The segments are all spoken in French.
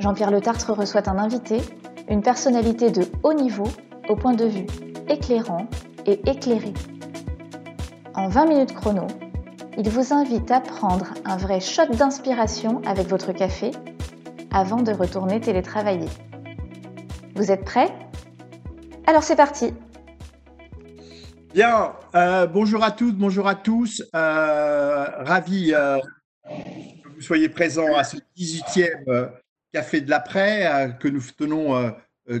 Jean-Pierre Le Tartre reçoit un invité, une personnalité de haut niveau au point de vue éclairant et éclairé. En 20 minutes chrono, il vous invite à prendre un vrai shot d'inspiration avec votre café avant de retourner télétravailler. Vous êtes prêts? Alors c'est parti Bien, euh, bonjour à toutes, bonjour à tous. Euh, ravi euh, que vous soyez présents à ce 18e Café de l'après que nous tenons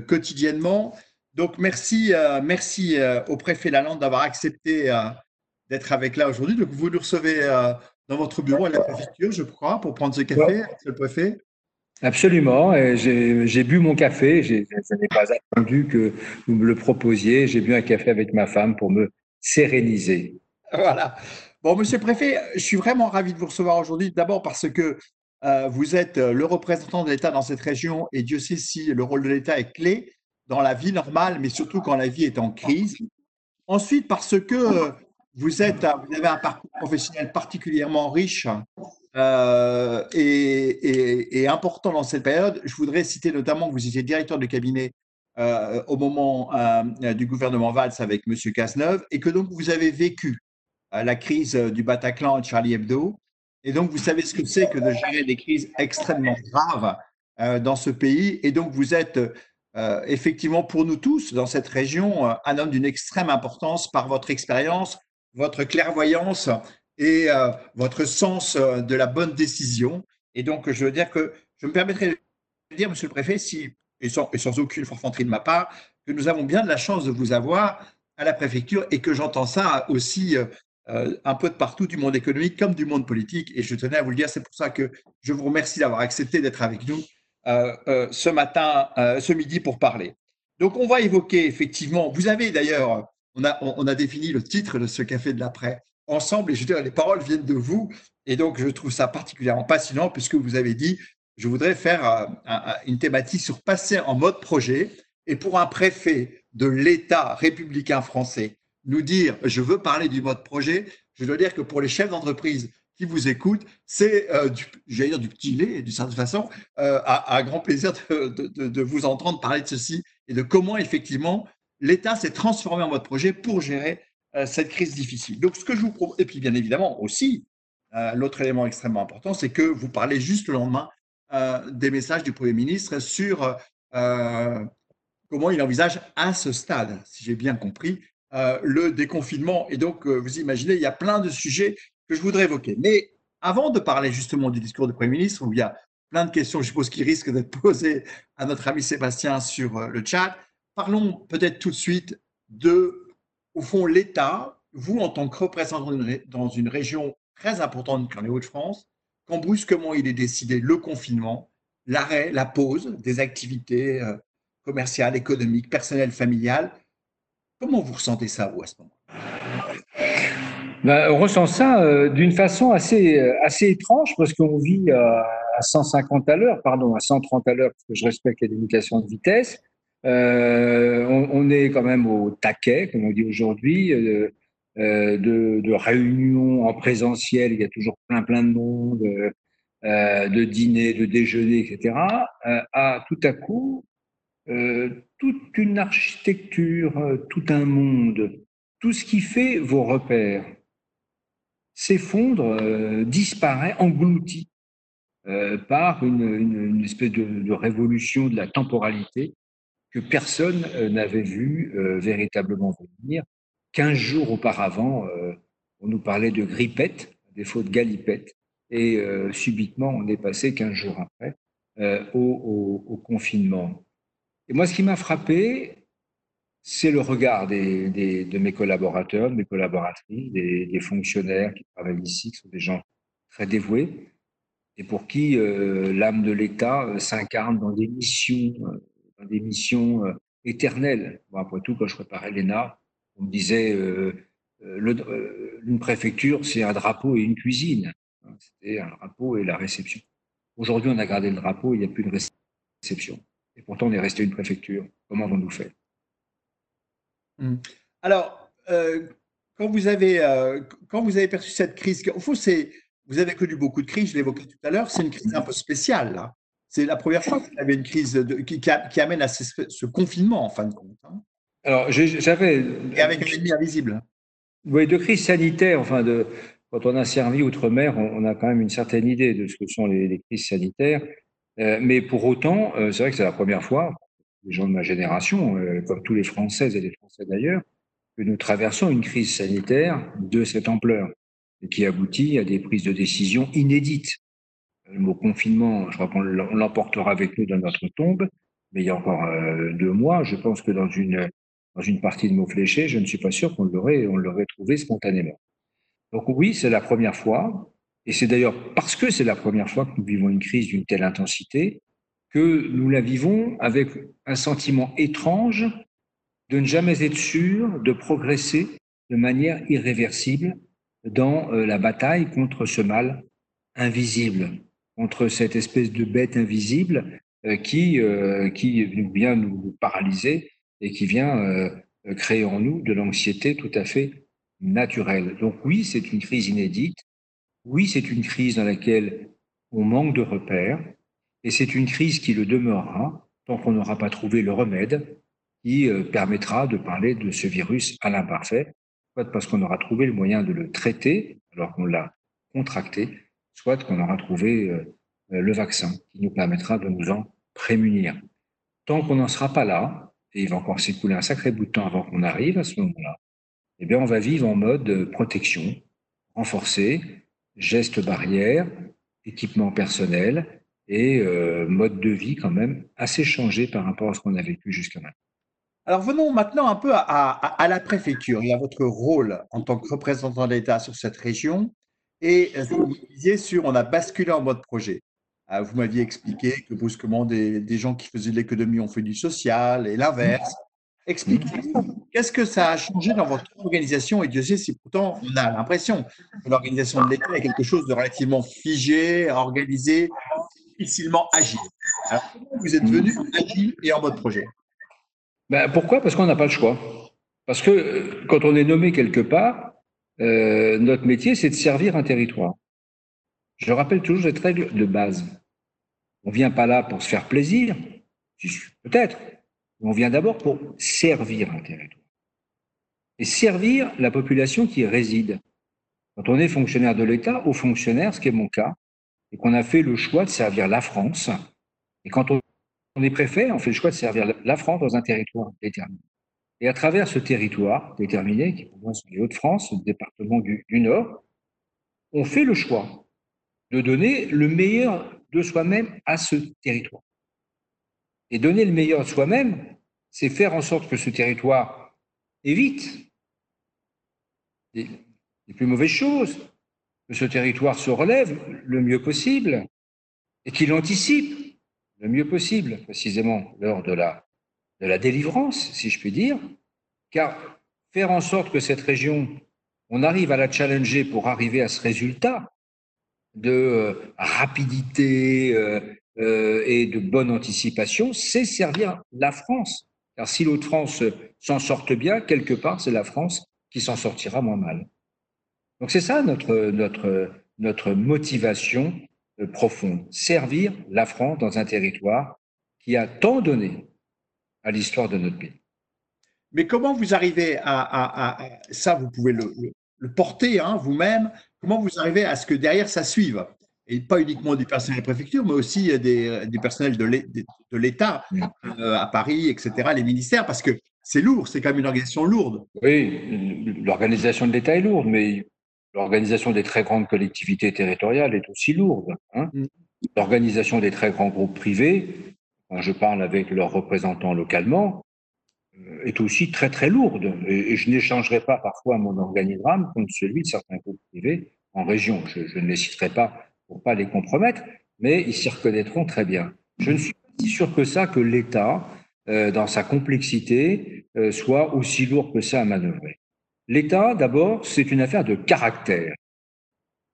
quotidiennement. Donc merci, merci au préfet Lalande d'avoir accepté d'être avec là aujourd'hui. Donc vous nous recevez dans votre bureau à la préfecture, je crois, pour prendre ce café, monsieur le préfet. Absolument. J'ai bu mon café. Je n'ai pas attendu que vous me le proposiez. J'ai bu un café avec ma femme pour me séréniser. Voilà. Bon, monsieur le préfet, je suis vraiment ravi de vous recevoir aujourd'hui. D'abord parce que euh, vous êtes le représentant de l'État dans cette région et Dieu sait si le rôle de l'État est clé dans la vie normale, mais surtout quand la vie est en crise. Ensuite, parce que vous, êtes, vous avez un parcours professionnel particulièrement riche euh, et, important dans cette période. Je voudrais citer notamment que vous étiez directeur de cabinet euh, au moment euh, du gouvernement Valls avec M. Cazeneuve et que donc vous avez vécu la crise du Bataclan et de Charlie Hebdo. Et donc vous savez ce que c'est que de gérer des crises extrêmement graves dans ce pays. Et donc vous êtes effectivement pour nous tous dans cette région un homme d'une extrême importance par votre expérience, votre clairvoyance et euh, votre sens euh, de la bonne décision. Et donc, je veux dire que je me permettrai de dire, Monsieur le Préfet, si, et sans aucune forfanterie de ma part, que nous avons bien de la chance de vous avoir à la préfecture et que j'entends ça aussi euh, un peu de partout du monde économique comme du monde politique. Et je tenais à vous le dire, c'est pour ça que je vous remercie d'avoir accepté d'être avec nous ce matin, ce midi pour parler. Donc, on va évoquer effectivement, vous avez d'ailleurs, on a, on a défini le titre de ce café de l'après, ensemble. Et je veux dire, les paroles viennent de vous. Et donc, je trouve ça particulièrement passionnant puisque vous avez dit, je voudrais faire euh, une thématique sur passer en mode projet. Et pour un préfet de l'État républicain français, nous dire, je veux parler du mode projet, je dois dire que pour les chefs d'entreprise qui vous écoutent, c'est, euh, j'allais dire, du petit lait, d'une certaine façon, euh, à, grand plaisir de, vous entendre parler de ceci et de comment, effectivement, l'État s'est transformé en mode projet pour gérer euh, cette crise difficile. Donc, ce que je vous propose, et puis bien évidemment aussi, euh, l'autre élément extrêmement important, c'est que vous parlez juste le lendemain des messages du Premier ministre sur comment il envisage à ce stade, si j'ai bien compris, le déconfinement. Et donc, vous imaginez, il y a plein de sujets que je voudrais évoquer. Mais avant de parler justement du discours du Premier ministre, où il y a plein de questions, je suppose, qui risquent d'être posées à notre ami Sébastien sur le chat, parlons peut-être tout de suite de au fond, l'État, vous, en tant que représentant dans une région très importante comme les Hauts-de-France, quand brusquement il est décidé le confinement, l'arrêt, la pause des activités euh, commerciales, économiques, personnelles, familiales, comment vous ressentez ça, vous, à ce moment ben, on ressent ça euh, d'une façon assez, euh, assez étrange parce qu'on vit à 150 à l'heure, pardon, à 130 à l'heure, parce que je respecte les limitations de vitesse. Euh, on, est quand même au taquet, comme on dit aujourd'hui, euh, euh, de, réunions en présentiel. Il y a toujours plein, plein de monde, de dîner, de déjeuner, etc. à tout à coup, toute une architecture, tout un monde, tout ce qui fait vos repères s'effondre, disparaît, englouti par une, espèce de, révolution de la temporalité que personne euh, n'avait vu euh, véritablement venir. Quinze jours auparavant, euh, on nous parlait de grippette, à défaut de galipette, et subitement, on est passé quinze jours après au, confinement. Et moi, ce qui m'a frappé, c'est le regard des, de mes collaborateurs, de mes collaboratrices, des, des, fonctionnaires qui travaillent ici, qui sont des gens très dévoués, et pour qui l'âme de l'État s'incarne dans des missions, dans des missions éternelles. après tout, quand je préparais l'ENA, on me disait une préfecture, c'est un drapeau et une cuisine. C'était un drapeau et la réception. Aujourd'hui, on a gardé le drapeau, il n'y a plus de réception. Et pourtant, on est resté une préfecture. Comment avons-nous fait? Mmh. Alors, euh, quand, vous avez, euh, quand vous avez perçu cette crise, au fond, c'est, vous avez connu beaucoup de crises, je l'évoquais tout à l'heure, c'est une crise un peu spéciale. C'est la première fois que vous avez une crise qui, amène à ce, confinement, en fin de compte. Hein. Alors, j'avais. Et avec un ennemi invisible. Oui, de crise sanitaire, enfin, de, quand on a servi outre-mer, on, a quand même une certaine idée de ce que sont les, crises sanitaires. Euh, mais pour autant, euh, c'est vrai que c'est la première fois, les gens de ma génération, euh, comme tous les Françaises et les Français d'ailleurs, que nous traversons une crise sanitaire de cette ampleur et qui aboutit à des prises de décision inédites. Le mot confinement, je crois qu'on l'emportera avec nous dans notre tombe, mais il y a encore deux mois, je pense que dans une, dans une partie de mots fléchés, je ne suis pas sûr qu'on l'aurait, trouvé spontanément. Donc oui, c'est la première fois, et c'est d'ailleurs parce que c'est la première fois que nous vivons une crise d'une telle intensité que nous la vivons avec un sentiment étrange de ne jamais être sûr de progresser de manière irréversible dans euh, la bataille contre ce mal invisible, contre cette espèce de bête invisible euh, qui, euh, qui vient nous paralyser et qui vient créer en nous de l'anxiété tout à fait naturelle. Donc oui, c'est une crise inédite. Oui, c'est une crise dans laquelle on manque de repères. Et c'est une crise qui le demeurera tant qu'on n'aura pas trouvé le remède qui euh, permettra de parler de ce virus à l'imparfait, soit parce qu'on aura trouvé le moyen de le traiter alors qu'on l'a contracté, soit qu'on aura trouvé euh, euh, le vaccin qui nous permettra de nous en prémunir. Tant qu'on n'en sera pas là, et il va encore s'écouler un sacré bout de temps avant qu'on arrive à ce moment-là, eh bien, on va vivre en mode protection renforcée, gestes barrières, équipement personnel et euh, mode de vie quand même assez changé par rapport à ce qu'on a vécu jusqu'à maintenant. Alors venons maintenant un peu à, la préfecture et à votre rôle en tant que représentant d'État sur cette région. Et vous disiez sur, on a basculé en mode projet. Euh, vous m'aviez expliqué que brusquement des gens qui faisaient de l'économie ont fait du social et l'inverse. Expliquez-nous, qu'est-ce que ça a changé dans votre organisation Et Dieu sait si pourtant on a l'impression que l'organisation de l'État est quelque chose de relativement figé, organisé, difficilement agile. Alors, vous êtes devenu agile et en mode projet? Ben, Pourquoi? Parce qu'on n'a pas le choix. Parce que quand on est nommé quelque part, euh, notre métier, c'est de servir un territoire. Je rappelle toujours cette règle de base. On ne vient pas là pour se faire plaisir, peut-être, on vient d'abord pour servir un territoire. Et servir la population qui y réside. Quand on est fonctionnaire de l'État, ou fonctionnaire, ce qui est mon cas, et qu'on a fait le choix de servir la France, et quand on est préfet, on fait le choix de servir la France dans un territoire déterminé. Et à travers ce territoire déterminé, qui pour moi sont les Hauts-de-France, le département du, du Nord, on fait le choix de donner le meilleur de soi-même à ce territoire. Et donner le meilleur de soi-même, c'est faire en sorte que ce territoire évite les, plus mauvaises choses, que ce territoire se relève le mieux possible et qu'il anticipe le mieux possible, précisément lors de la, de la délivrance, si je puis dire, car faire en sorte que cette région, on arrive à la challenger pour arriver à ce résultat de euh, rapidité, euh, et de bonne anticipation, c'est servir la France. Car si l'autre France s'en sorte bien, quelque part, c'est la France qui s'en sortira moins mal. Donc c'est ça notre, notre, notre motivation euh, profonde, servir la France dans un territoire qui a tant donné à l'histoire de notre pays. Mais comment vous arrivez à, ça, vous pouvez le, le porter hein, vous-même, comment vous arrivez à ce que derrière ça suive? Et pas uniquement du personnel de préfecture, mais aussi des, du personnel de l'État euh, à Paris, etc., les ministères, parce que c'est lourd, c'est quand même une organisation lourde. Oui, l'organisation de l'État est lourde, mais l'organisation des très grandes collectivités territoriales est aussi lourde. Hein. Mm. L'organisation des très grands groupes privés, quand je parle avec leurs représentants localement, euh, est aussi très très lourde. Et, je n'échangerai pas parfois mon organigramme contre celui de certains groupes privés en région. Je, je ne les citerai pas pour pas les compromettre, mais ils s'y reconnaîtront très bien. Je ne suis pas si sûr que ça que l'État, euh, dans sa complexité, euh, soit aussi lourd que ça à manœuvrer. L'État, d'abord, c'est une affaire de caractère.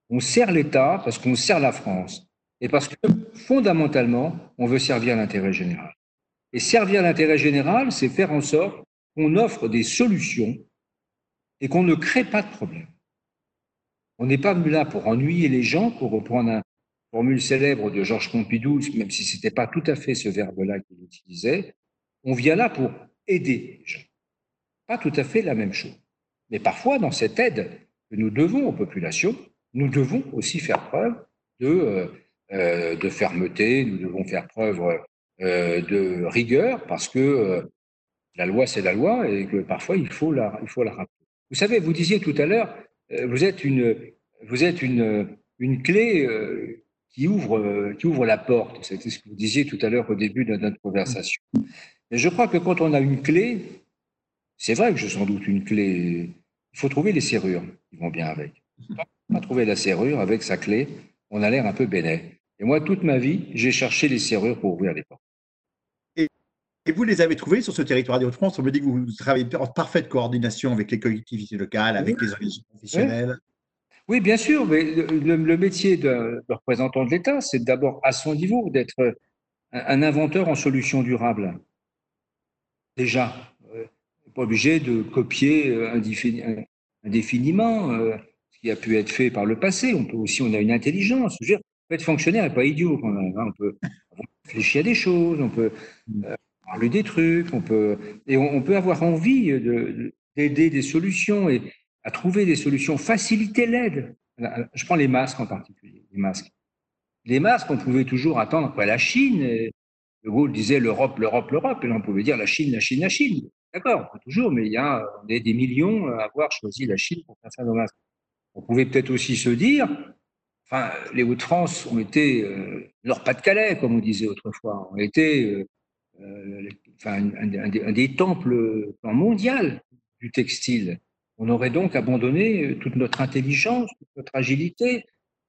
On sert l'État parce qu'on sert la France et parce que fondamentalement, on veut servir l'intérêt général. Et servir l'intérêt général, c'est faire en sorte qu'on offre des solutions et qu'on ne crée pas de problème. On n'est pas venu là pour ennuyer les gens, pour reprendre une formule célèbre de Georges Pompidou, même si ce n'était pas tout à fait ce verbe-là qu'il utilisait. On vient là pour aider les gens. Pas tout à fait la même chose. Mais parfois, dans cette aide que nous devons aux populations, nous devons aussi faire preuve de, euh, euh, de fermeté, nous devons faire preuve euh, de rigueur, parce que la loi, c'est la loi, et que parfois, il faut la, il faut la rappeler. Vous savez, vous disiez tout à l'heure, vous êtes une, vous êtes une, une clé qui ouvre, qui ouvre la porte. C'était ce que vous disiez tout à l'heure au début de notre conversation. Et je crois que quand on a une clé, c'est vrai que j'ai sans doute une clé. Il faut trouver les serrures qui vont bien avec. Pas trouver la serrure avec sa clé, on a l'air un peu bénet. Et moi, toute ma vie, j'ai cherché les serrures pour ouvrir les portes. Et, vous les avez trouvées sur ce territoire des Hauts-de-France On me dit que vous travaillez en parfaite coordination avec les collectivités locales, avec les organisations professionnelles. Oui. bien sûr, mais le, métier de, représentant de l'État, c'est d'abord à son niveau d'être un, inventeur en solutions durables. Déjà, pas obligé de copier euh, indéfiniment euh, ce qui a pu être fait par le passé. On peut aussi, on a une intelligence. Je veux dire, être fonctionnaire n'est pas idiot quand même. Hein. On peut réfléchir à des choses, on peut euh, des trucs, on peut, et on, peut avoir envie d'aider des solutions et à trouver des solutions, faciliter l'aide. Je prends les masques en particulier, les masques. Les masques, on pouvait toujours attendre après la Chine. Et de Gaulle disait l'Europe, l'Europe, l'Europe, et là on pouvait dire la Chine, la Chine, la Chine. D'accord, pas toujours, mais il y a on est des millions à avoir choisi la Chine pour faire ça nos masques. On pouvait peut-être aussi se dire, enfin, les Hauts-de-France ont été euh, leur Pas-de-Calais, comme on disait autrefois, ont été euh, euh, enfin, un, des temples mondial du textile. On aurait donc abandonné toute notre intelligence, toute notre agilité.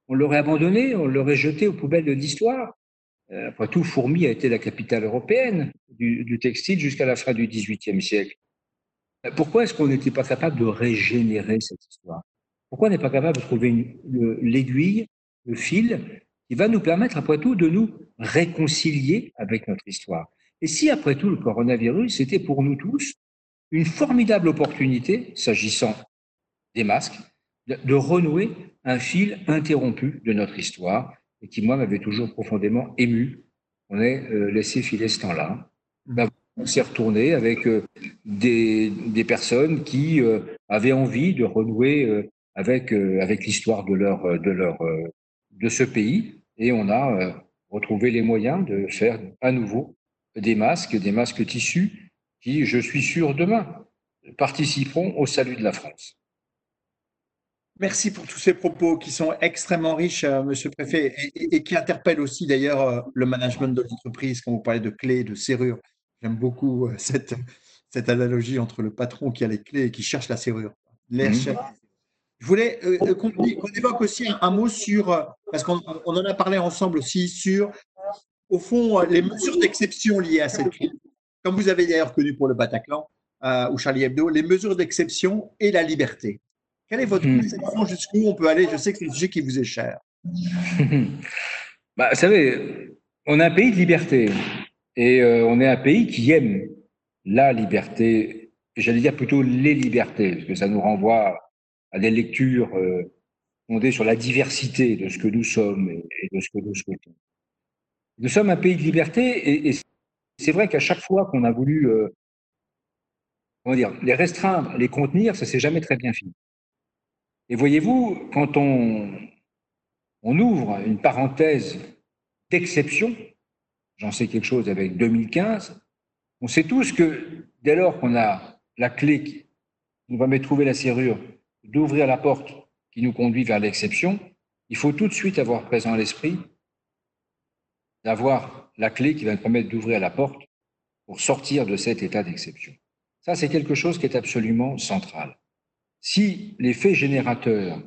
On l'aurait abandonné, on l'aurait jeté aux poubelles de l'histoire. Euh, après tout, Fourmi a été la capitale européenne du, textile jusqu'à la fin du XVIIIe siècle. Euh, pourquoi est-ce qu'on n'était pas capable de régénérer cette histoire? Pourquoi on n'est pas capable de trouver l'aiguille, le, fil, qui va nous permettre, après tout, de nous réconcilier avec notre histoire? Et si, après tout, le coronavirus était pour nous tous une formidable opportunité, s'agissant des masques, de renouer un fil interrompu de notre histoire et qui, moi, m'avait toujours profondément ému. On est euh, laissé filer ce temps-là. Mmh. Ben, on s'est retourné avec euh, des, des, personnes qui euh, avaient envie de renouer avec, avec l'histoire de, leur, de, leur, de ce pays. Et on a retrouvé les moyens de faire à nouveau des masques, des masques tissus qui, je suis sûr, demain participeront au salut de la France. Merci pour tous ces propos qui sont extrêmement riches, euh, Monsieur le Préfet, et, qui interpellent aussi d'ailleurs euh, le management de l'entreprise quand vous parlez de clés, de serrures. J'aime beaucoup euh, cette, cette analogie entre le patron qui a les clés et qui cherche la serrure. Mhm. Je voulais qu'on évoque aussi un, mot sur, parce qu'on en a parlé ensemble aussi, sur, au fond, les mesures d'exception liées à cette crise. Comme vous avez d'ailleurs connu pour le Bataclan ou Charlie Hebdo, les mesures d'exception et la liberté. Quelle est votre hmm. conception Jusqu'où on peut aller? Je sais que c'est un sujet qui vous est cher. bah, vous savez, on est un pays de liberté. Et euh, on est un pays qui aime la liberté, j'allais dire plutôt les libertés, parce que ça nous renvoie à des lectures euh, fondées sur la diversité de ce que nous sommes et, de ce que nous souhaitons. Nous sommes un pays de liberté et, c'est vrai qu'à chaque fois qu'on a voulu euh, dire, les restreindre, les contenir, ça s'est jamais très bien fini. Et voyez-vous, quand on, on ouvre une parenthèse d'exception, j'en sais quelque chose avec 2015, on sait tous que dès lors qu'on a la clé qui nous va trouver la serrure, d'ouvrir la porte qui nous conduit vers l'exception, il faut tout de suite avoir présent à l'esprit d'avoir la clé qui va nous permettre d'ouvrir la porte pour sortir de cet état d'exception. Ça, c'est quelque chose qui est absolument central. Si les faits générateurs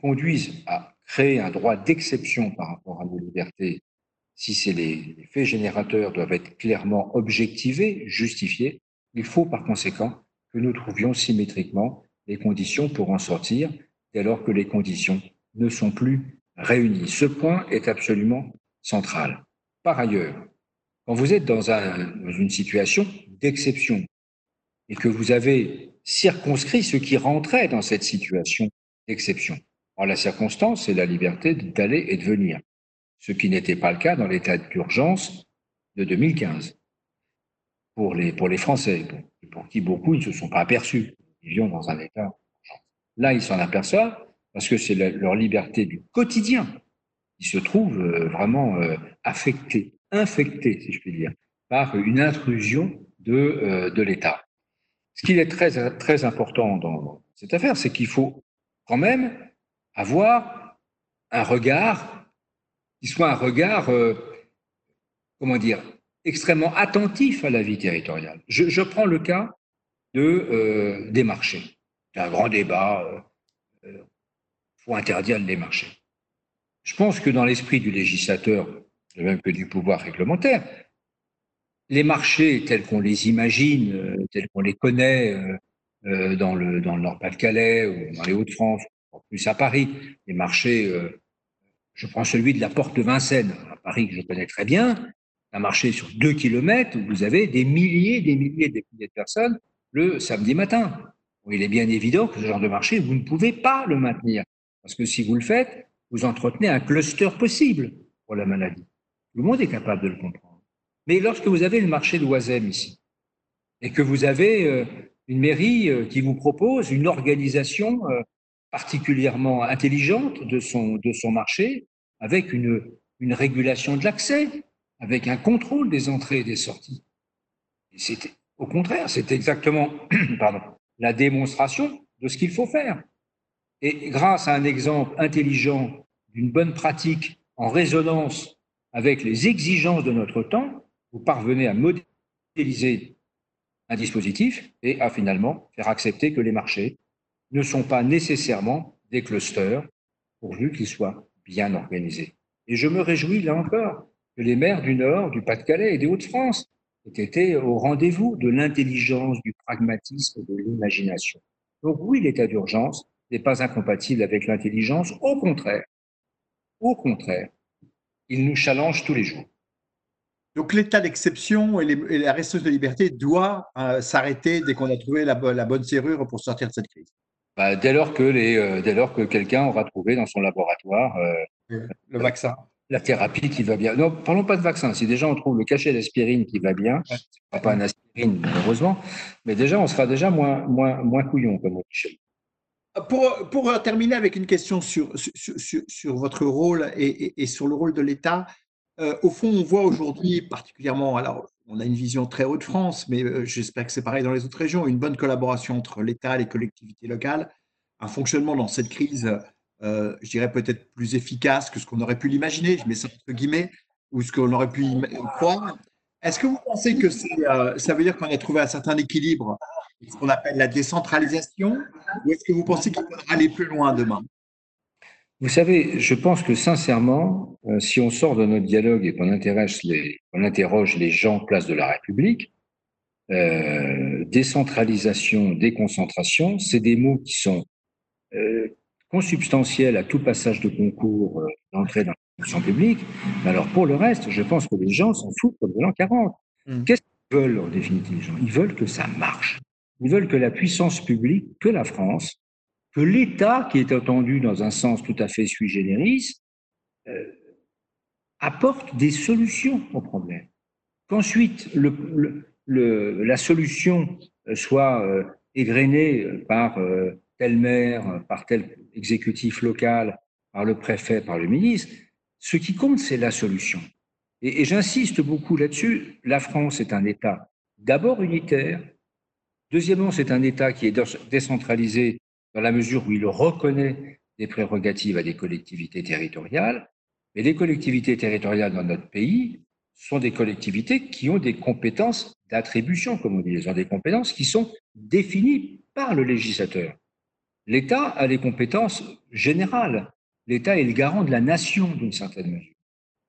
conduisent à créer un droit d'exception par rapport à nos libertés, si les faits générateurs doivent être clairement objectivés, justifiés, il faut par conséquent que nous trouvions symétriquement les conditions pour en sortir dès lors que les conditions ne sont plus réunies. Ce point est absolument central. Par ailleurs, quand vous êtes dans, un, dans une situation d'exception et que vous avez circonscrit ce qui rentrait dans cette situation d'exception, en la circonstance, c'est la liberté d'aller et de venir, ce qui n'était pas le cas dans l'état d'urgence de 2015 pour les, pour les Français, pour, qui beaucoup ne se sont pas aperçus. Ils vivions dans un état. Là, ils s'en aperçoivent parce que c'est leur liberté du quotidien qui se trouve euh, vraiment euh, affectée, infectée, si je puis dire, par une intrusion de, euh, de l'État. Ce qui est très, très important dans cette affaire, c'est qu'il faut quand même avoir un regard qui soit un regard, comment dire, extrêmement attentif à la vie territoriale. Je, prends le cas de, des marchés. C'est un grand débat. Il faut interdire les marchés. Je pense que dans l'esprit du législateur, de même que du pouvoir réglementaire, les marchés tels qu'on les imagine, euh, tels qu'on les connaît euh, dans le, dans le Nord-Pas-de-Calais ou dans les Hauts-de-France, plus à Paris, les marchés, je prends celui de la Porte de Vincennes, à Paris que je connais très bien, un marché sur deux kilomètres où vous avez des milliers, des milliers, des milliers de personnes le samedi matin. il est bien évident que ce genre de marché, vous ne pouvez pas le maintenir. Parce que si vous le faites, vous entretenez un cluster possible pour la maladie. Le monde est capable de le comprendre. Mais lorsque vous avez le marché de Oisem ici, et que vous avez euh, une mairie euh, qui vous propose une organisation euh, particulièrement intelligente de son, de son marché, avec une, une régulation de l'accès, avec un contrôle des entrées et des sorties. C'était au contraire, c'est exactement pardon, la démonstration de ce qu'il faut faire. Et grâce à un exemple intelligent d'une bonne pratique en résonance avec les exigences de notre temps, vous parvenez à modéliser un dispositif et à finalement faire accepter que les marchés ne sont pas nécessairement des clusters pourvu qu'ils soient bien organisés. Et je me réjouis là encore que les maires du Nord, du Pas-de-Calais et des Hauts-de-France aient été au rendez-vous de l'intelligence, du pragmatisme, de l'imagination. Donc oui, l'état d'urgence n'est pas incompatible avec l'intelligence, au contraire. Au contraire, il nous challenge tous les jours. Donc l'état d'exception et, la restriction de liberté doit euh, s'arrêter dès qu'on a trouvé la, bonne serrure pour sortir de cette crise. Bah, dès lors que, euh, que quelqu'un aura trouvé dans son laboratoire euh, le vaccin la thérapie qui va bien. Non, parlons pas de vaccin. Si déjà on trouve le cachet d'aspirine qui va bien, ouais. pas un aspirine malheureusement, mais déjà on sera déjà moins, moins, moins couillon comme on dit pour, pour, terminer avec une question sur, sur, sur, votre rôle et, et, sur le rôle de l'État, euh, au fond, on voit aujourd'hui particulièrement, alors on a une vision très haute de France, mais euh, j'espère que c'est pareil dans les autres régions, une bonne collaboration entre l'État et les collectivités locales, un fonctionnement dans cette crise euh, je dirais peut-être plus efficace que ce qu'on aurait pu l'imaginer, je mets ça entre guillemets, ou ce qu'on aurait pu croire. Est-ce que vous pensez que euh, ça veut dire qu'on a trouvé un certain équilibre, ce qu'on appelle la décentralisation, ou est-ce que vous pensez qu'il faudra aller plus loin demain? Vous savez, je pense que sincèrement, euh, si on sort de notre dialogue et qu'on on interroge les gens place de la République, décentralisation, déconcentration, c'est des mots qui sont consubstantiel à tout passage de concours euh, d'entrée dans la fonction publique. Mais alors, pour le reste, je pense que les gens s'en foutent comme de l'an 40. Mmh. Qu'est-ce qu'ils veulent, en définitive, les gens? Ils veulent que ça marche. Ils veulent que la puissance publique, que la France, que l'État, qui est entendu dans un sens tout à fait sui generis, euh, apporte des solutions aux problèmes. Qu'ensuite, la solution soit euh, égrenée par euh, tel maire, par tel exécutif local, par le préfet, par le ministre. Ce qui compte, c'est la solution. Et, j'insiste beaucoup là-dessus, la France est un État d'abord unitaire, deuxièmement, c'est un État qui est décentralisé dans la mesure où il reconnaît des prérogatives à des collectivités territoriales, mais les collectivités territoriales dans notre pays sont des collectivités qui ont des compétences d'attribution, comme on dit, elles ont des compétences qui sont définies par le législateur. L'État a des compétences générales l'État est le garant de la nation d'une certaine mesure.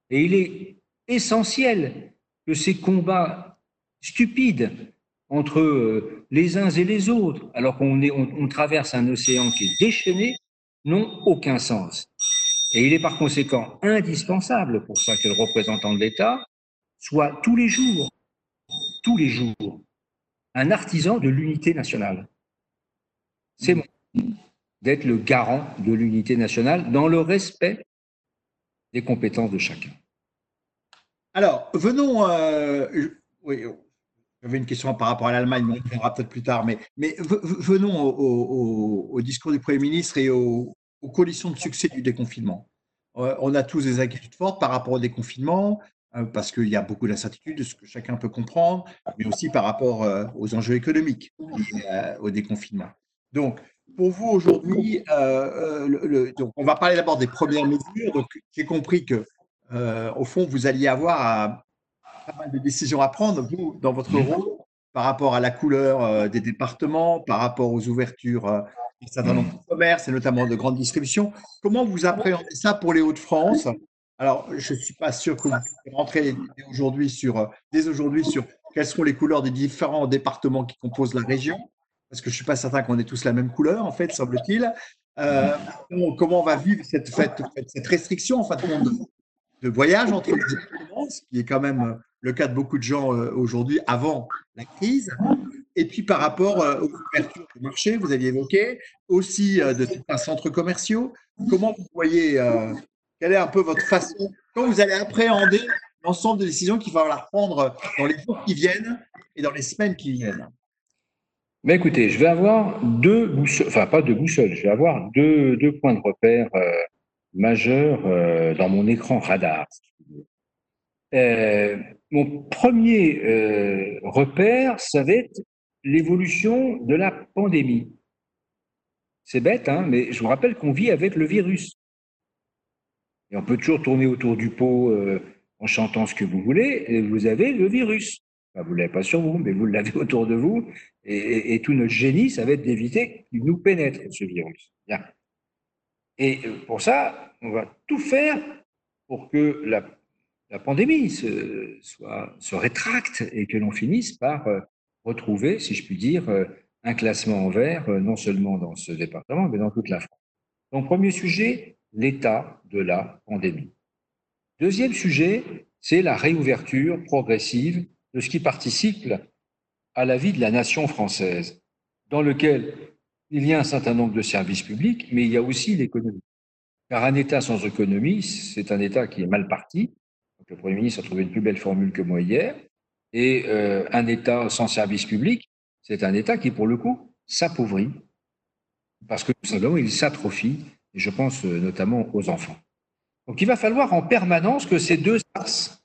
Et il est essentiel que ces combats stupides entre euh, les uns et les autres, alors qu'on on, traverse un océan qui est déchaîné, n'ont aucun sens. Et il est par conséquent indispensable pour ça que le représentant de l'État soit tous les jours, tous les jours, un artisan de l'unité nationale. C'est mon d'être le garant de l'unité nationale dans le respect des compétences de chacun. Alors, venons. Euh, oui, j'avais une question par rapport à l'Allemagne, mais on verra peut-être plus tard. Mais, venons au, discours du Premier ministre et aux, coalitions de succès du déconfinement. Euh, on a tous des inquiétudes fortes par rapport au déconfinement, euh, parce qu'il y a beaucoup d'incertitudes, ce que chacun peut comprendre, mais aussi par rapport aux enjeux économiques au déconfinement. Donc, pour vous aujourd'hui, on va parler d'abord des premières mesures. J'ai compris que euh, au fond, vous alliez avoir pas mal de décisions à prendre, vous, dans votre rôle, par rapport à la couleur euh, des départements, par rapport aux ouvertures euh, d'un certain nombre de commerces, et notamment de grandes distributions. Comment vous appréhendez ça pour les Hauts-de-France? Alors, je ne suis pas sûr que vous puissiez rentrer aujourd'hui sur, dès aujourd'hui sur quelles seront les couleurs des différents départements qui composent la région, parce que je ne suis pas certain qu'on ait tous la même couleur, en fait, semble-t-il. comment on va vivre cette, cette restriction, en fait, de voyage entre les départements, ce qui est quand même euh, le cas de beaucoup de gens euh, aujourd'hui avant la crise. Et puis par rapport euh, aux ouvertures du marché, vous aviez évoqué, aussi de certains centres commerciaux. Comment vous voyez, quelle est un peu votre façon, quand vous allez appréhender l'ensemble des décisions qu'il va falloir prendre dans les jours qui viennent et dans les semaines qui viennent? Mais écoutez, je vais avoir deux boussoles, enfin pas deux boussoles, je vais avoir deux, deux points de repère majeur euh, dans mon écran radar. Euh, mon premier euh, repère, ça va être l'évolution de la pandémie. C'est bête, hein, mais je vous rappelle qu'on vit avec le virus. Et on peut toujours tourner autour du pot en chantant ce que vous voulez, et vous avez le virus. vous ne l'avez pas sur vous, mais vous l'avez autour de vous. Et, et, tout notre génie, ça va être d'éviter qu'il nous pénètre, ce virus. Bien. Et euh, pour ça, on va tout faire pour que la, pandémie se, se rétracte et que l'on finisse par euh, retrouver, si je puis dire, euh, un classement en vert, non seulement dans ce département, mais dans toute la France. Donc, premier sujet, l'état de la pandémie. Deuxième sujet, c'est la réouverture progressive de ce qui participe à la vie de la nation française, dans lequel il y a un certain nombre de services publics, mais il y a aussi l'économie. Car un État sans économie, c'est un État qui est mal parti. le Premier ministre a trouvé une plus belle formule que moi hier. Et euh, un État sans services publics, c'est un État qui, pour le coup, s'appauvrit. Parce que tout simplement, il s'atrophie. Je pense euh, notamment aux enfants. Donc il va falloir en permanence que ces deux axes,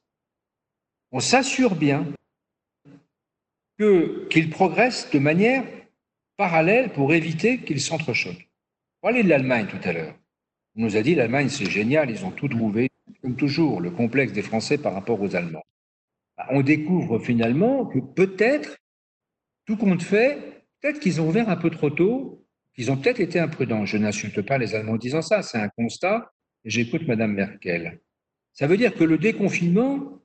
on s'assure bien qu'ils progressent de manière parallèles pour éviter qu'ils s'entrechoquent. Parlait de l'Allemagne tout à l'heure. On nous a dit l'Allemagne c'est génial, ils ont tout trouvé, comme toujours, le complexe des Français par rapport aux Allemands. Bah, on découvre finalement que peut-être, tout compte fait, peut-être qu'ils ont ouvert un peu trop tôt, qu'ils ont peut-être été imprudents. Je n'insulte pas les Allemands en disant ça, c'est un constat, et j'écoute Madame Merkel. Ça veut dire que le déconfinement,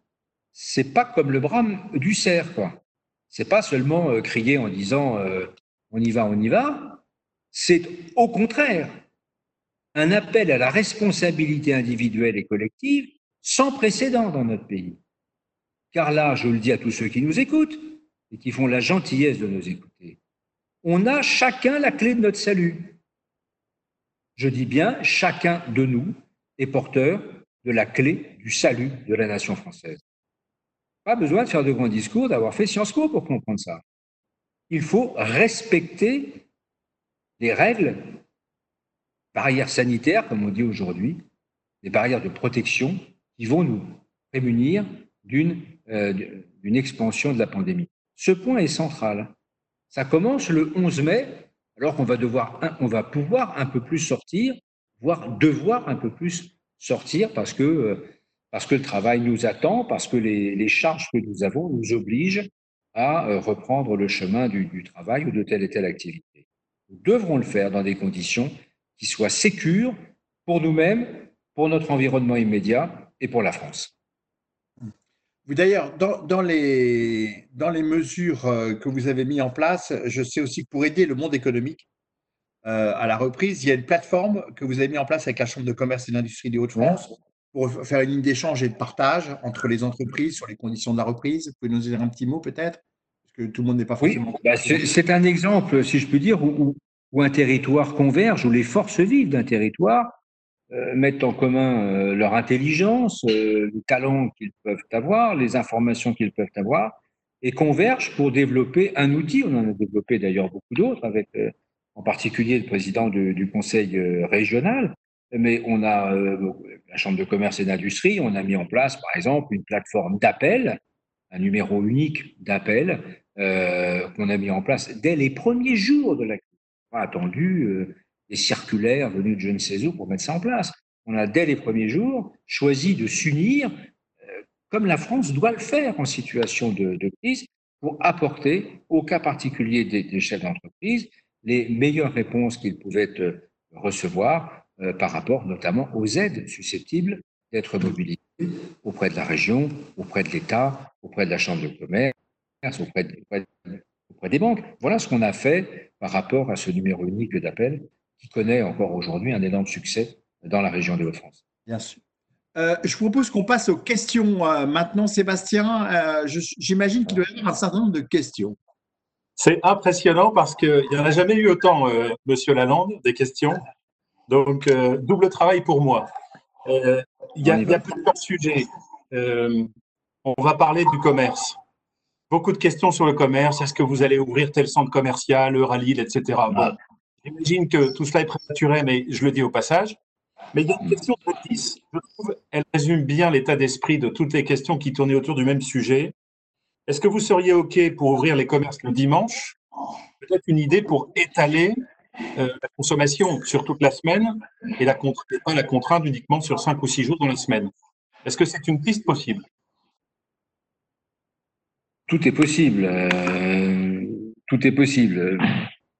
c'est pas comme le brame du cerf, quoi. C'est pas seulement euh, crier en disant euh, on y va, on y va, c'est au contraire un appel à la responsabilité individuelle et collective sans précédent dans notre pays. Car là, je le dis à tous ceux qui nous écoutent et qui font la gentillesse de nous écouter, on a chacun la clé de notre salut. Je dis bien, chacun de nous est porteur de la clé du salut de la nation française. Pas besoin de faire de grands discours, d'avoir fait Sciences Po pour comprendre ça il faut respecter les règles, barrières sanitaires, comme on dit aujourd'hui, les barrières de protection qui vont nous prémunir euh, d'une expansion de la pandémie. Ce point est central. Ça commence le 11 mai, alors qu'on va, devoir, va pouvoir un peu plus sortir, voire devoir un peu plus sortir parce que, euh, parce que le travail nous attend, parce que les, les charges que nous avons nous obligent à euh, reprendre le chemin du, travail ou de telle et telle activité. Nous devrons le faire dans des conditions qui soient sécures pour nous-mêmes, pour notre environnement immédiat et pour la France. D'ailleurs, dans, les, dans les mesures euh, que vous avez mises en place, je sais aussi que pour aider le monde économique euh, à la reprise, il y a une plateforme que vous avez mise en place avec la Chambre de commerce et d'industrie des Hauts-de-France pour faire une ligne d'échange et de partage entre les entreprises sur les conditions de la reprise. Vous pouvez nous dire un petit mot peut-être Parce que tout le monde n'est pas forcément. Bah, c'est un exemple, si je peux dire, où, où, un territoire converge, où les forces vives d'un territoire euh, mettent en commun euh, leur intelligence, euh, les talents qu'ils peuvent avoir, les informations qu'ils peuvent avoir, et convergent pour développer un outil. On en a développé d'ailleurs beaucoup d'autres, avec en particulier le président du, du conseil régional, mais on a la Chambre de commerce et d'industrie, on a mis en place, par exemple, une plateforme d'appel, un numéro unique d'appel euh, qu'on a mis en place dès les premiers jours de la crise. On a attendu des circulaires venus de je ne sais où pour mettre ça en place. On a, dès les premiers jours, choisi de s'unir, euh, comme la France doit le faire en situation de, crise, pour apporter, au cas particulier des, chefs d'entreprise, les meilleures réponses qu'ils pouvaient euh, recevoir euh, par rapport notamment aux aides susceptibles d'être mobilisées auprès de la région, auprès de l'État, auprès de la Chambre de commerce, auprès, auprès des banques. Voilà ce qu'on a fait par rapport à ce numéro unique d'appel qui connaît encore aujourd'hui un énorme succès dans la région de Hauts-de-France. Bien sûr. Euh, je propose qu'on passe aux questions euh, maintenant. Sébastien, euh, j'imagine qu'il doit y avoir un certain nombre de questions. C'est impressionnant parce qu'il n'y en a jamais eu autant, Monsieur Lalande, des questions. Donc, double travail pour moi. Il y, a, y a plusieurs sujets. on va parler du commerce. Beaucoup de questions sur le commerce. Est-ce que vous allez ouvrir tel centre commercial, Euralil, etc. Bon, J'imagine que tout cela est prématuré, mais je le dis au passage. Mais il y a une question de je trouve, elle résume bien l'état d'esprit de toutes les questions qui tournaient autour du même sujet. Est-ce que vous seriez OK pour ouvrir les commerces le dimanche? Peut-être une idée pour étaler euh, la consommation sur toute la semaine et la pas la contrainte uniquement sur cinq ou six jours dans la semaine. Est-ce que c'est une piste possible? Tout est possible. Euh, tout est possible.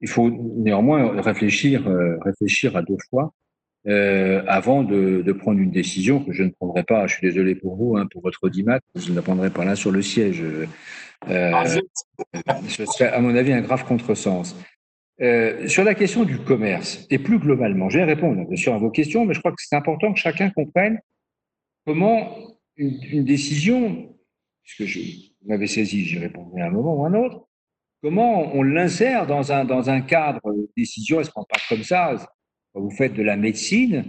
Il faut néanmoins réfléchir, euh, réfléchir à deux fois avant de, de, prendre une décision que je ne prendrai pas. Je suis désolé pour vous, hein, pour votre audimat, je ne la prendrai pas là sur le siège. Euh, ce serait, à mon avis, un grave contresens. Euh, sur la question du commerce, et plus globalement, je vais répondre bien sûr à vos questions, mais je crois que c'est important que chacun comprenne comment une, une décision, puisque je m'avais saisi, j'y répondrai à un moment ou à un autre, comment on l'insère dans un, dans un cadre de décision Elle ne se prend pas comme ça. Quand vous faites de la médecine,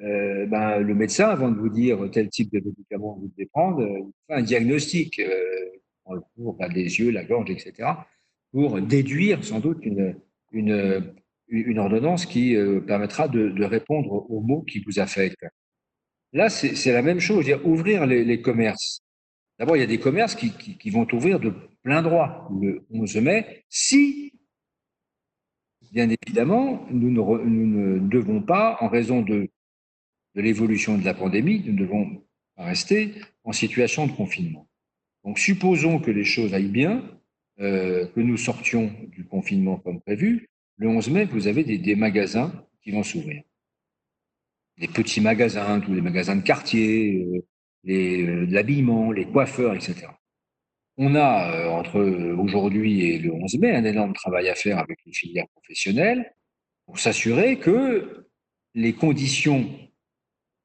euh, ben, le médecin, avant de vous dire tel type de médicament vous devez prendre, euh, il fait un diagnostic euh, pour ben, les yeux, la gorge, etc., pour déduire sans doute une, une, ordonnance qui euh, permettra de, répondre aux mots qui vous affectent. Là, c'est la même chose, dire, ouvrir les, commerces. D'abord, il y a des commerces qui vont ouvrir de plein droit le 11 mai, si, bien évidemment, nous ne, devons pas, en raison de, de l'évolution de la pandémie, nous devons rester en situation de confinement. Donc, supposons que les choses aillent bien, euh, que nous sortions du confinement comme prévu. Le 11 mai, vous avez des, magasins qui vont s'ouvrir. Des petits magasins, tous les magasins de quartier, euh, les, euh, l'habillement, les coiffeurs, etc. On a, entre aujourd'hui et le 11 mai, un énorme travail à faire avec les filières professionnelles pour s'assurer que les conditions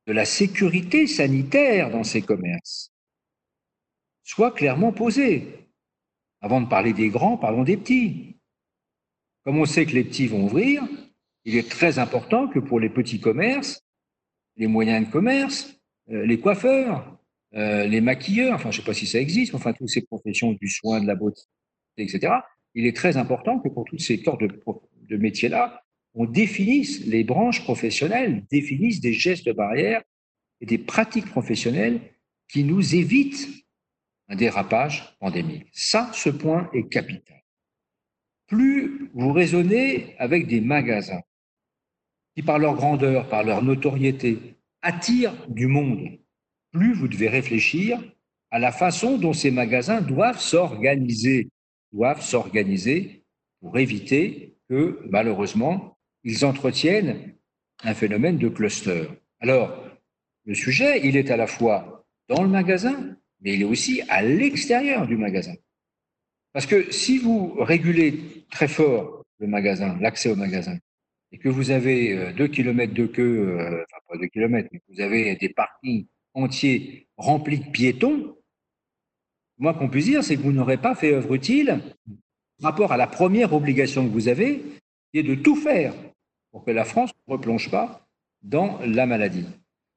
de la sécurité sanitaire dans ces commerces soient clairement posées. Avant de parler des grands, parlons des petits. Comme on sait que les petits vont ouvrir, il est très important que pour les petits commerces, les moyens de commerce, euh, les coiffeurs, euh, les maquilleurs, enfin je ne sais pas si ça existe, enfin toutes ces professions du soin, de la beauté, etc. Il est très important que pour tous ces corps de, de métiers-là, on définisse les branches professionnelles, définisse des gestes barrières et des pratiques professionnelles qui nous évitent un dérapage pandémique. Ça, ce point est capital. Plus vous raisonnez avec des magasins qui, par leur grandeur, par leur notoriété, attirent du monde, plus vous devez réfléchir à la façon dont ces magasins doivent s'organiser, doivent s'organiser pour éviter que, malheureusement, ils entretiennent un phénomène de cluster. Alors, le sujet, il est à la fois dans le magasin, mais il est aussi à l'extérieur du magasin. Parce que si vous régulez très fort le magasin, l'accès au magasin, et que vous avez euh, deux kilomètres de queue, euh, enfin pas deux kilomètres, mais vous avez des parkings entiers remplis de piétons, moi qu'on puisse dire, c'est que vous n'aurez pas fait œuvre utile rapport à la première obligation que vous avez, qui est de tout faire pour que la France ne replonge pas dans la maladie.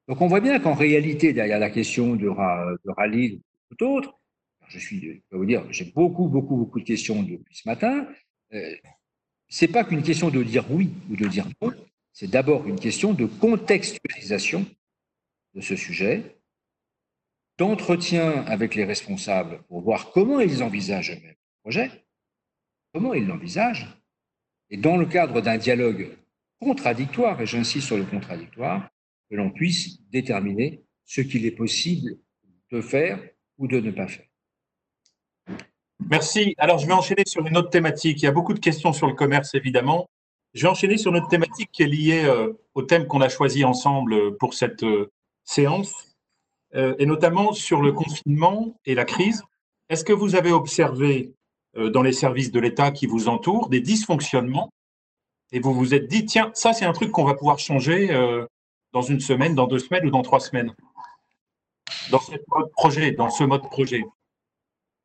Donc on voit bien qu'en réalité, derrière la question de, de rallye ou tout autre, je suis, je peux vous dire, j'ai beaucoup, beaucoup, beaucoup de questions depuis ce matin. Euh, c'est pas qu'une question de dire oui ou de dire non, c'est d'abord une question de contextualisation de ce sujet, d'entretien avec les responsables pour voir comment ils envisagent eux-mêmes le projet, comment ils l'envisagent, et dans le cadre d'un dialogue contradictoire, et j'insiste sur le contradictoire, que l'on puisse déterminer ce qu'il est possible de faire ou de ne pas faire. Merci. Alors, je vais enchaîner sur une autre thématique. Il y a beaucoup de questions sur le commerce, évidemment. Je vais enchaîner sur notre thématique qui est liée euh, au thème qu'on a choisi ensemble pour cette euh, séance, euh, et notamment sur le confinement et la crise. Est-ce que vous avez observé dans les services de l'État qui vous entourent des dysfonctionnements? Et vous vous êtes dit, tiens, ça c'est un truc qu'on va pouvoir changer dans une semaine, dans deux semaines ou dans trois semaines? Dans ce mode projet,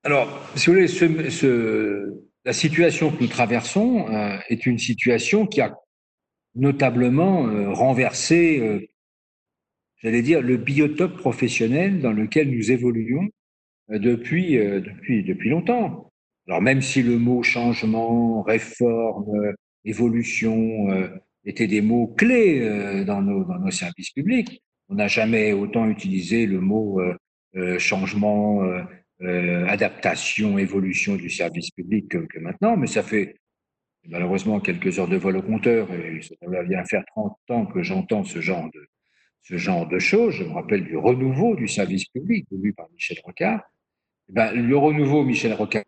alors, si vous voulez, la situation que nous traversons euh, est une situation qui a notablement euh, renversé, euh, j'allais dire, le biotope professionnel dans lequel nous évoluons depuis, depuis, depuis longtemps. Alors, même si le mot changement, réforme, évolution étaient des mots clés dans nos, dans nos services publics, on n'a jamais autant utilisé le mot changement euh, adaptation, évolution du service public que, maintenant, mais ça fait malheureusement quelques heures de vol au compteur et ça va bien faire 30 ans que j'entends ce genre de choses. Je me rappelle du renouveau du service public voulu par Michel Rocard. Eh ben, le renouveau, Michel Rocard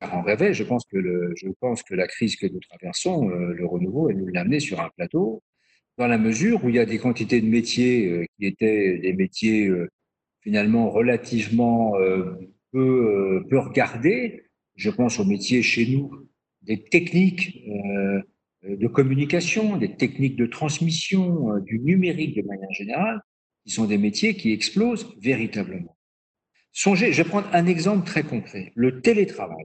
en rêvait. Je pense que la crise que nous traversons, euh, le renouveau, elle nous l'a amené sur un plateau dans la mesure où il y a des quantités de métiers euh, qui étaient des métiers finalement relativement peut, euh, peut regarder, je pense aux métiers chez nous, des techniques euh, de communication, des techniques de transmission, euh, du numérique de manière générale, qui sont des métiers qui explosent véritablement. Songez, je vais prendre un exemple très concret, le télétravail.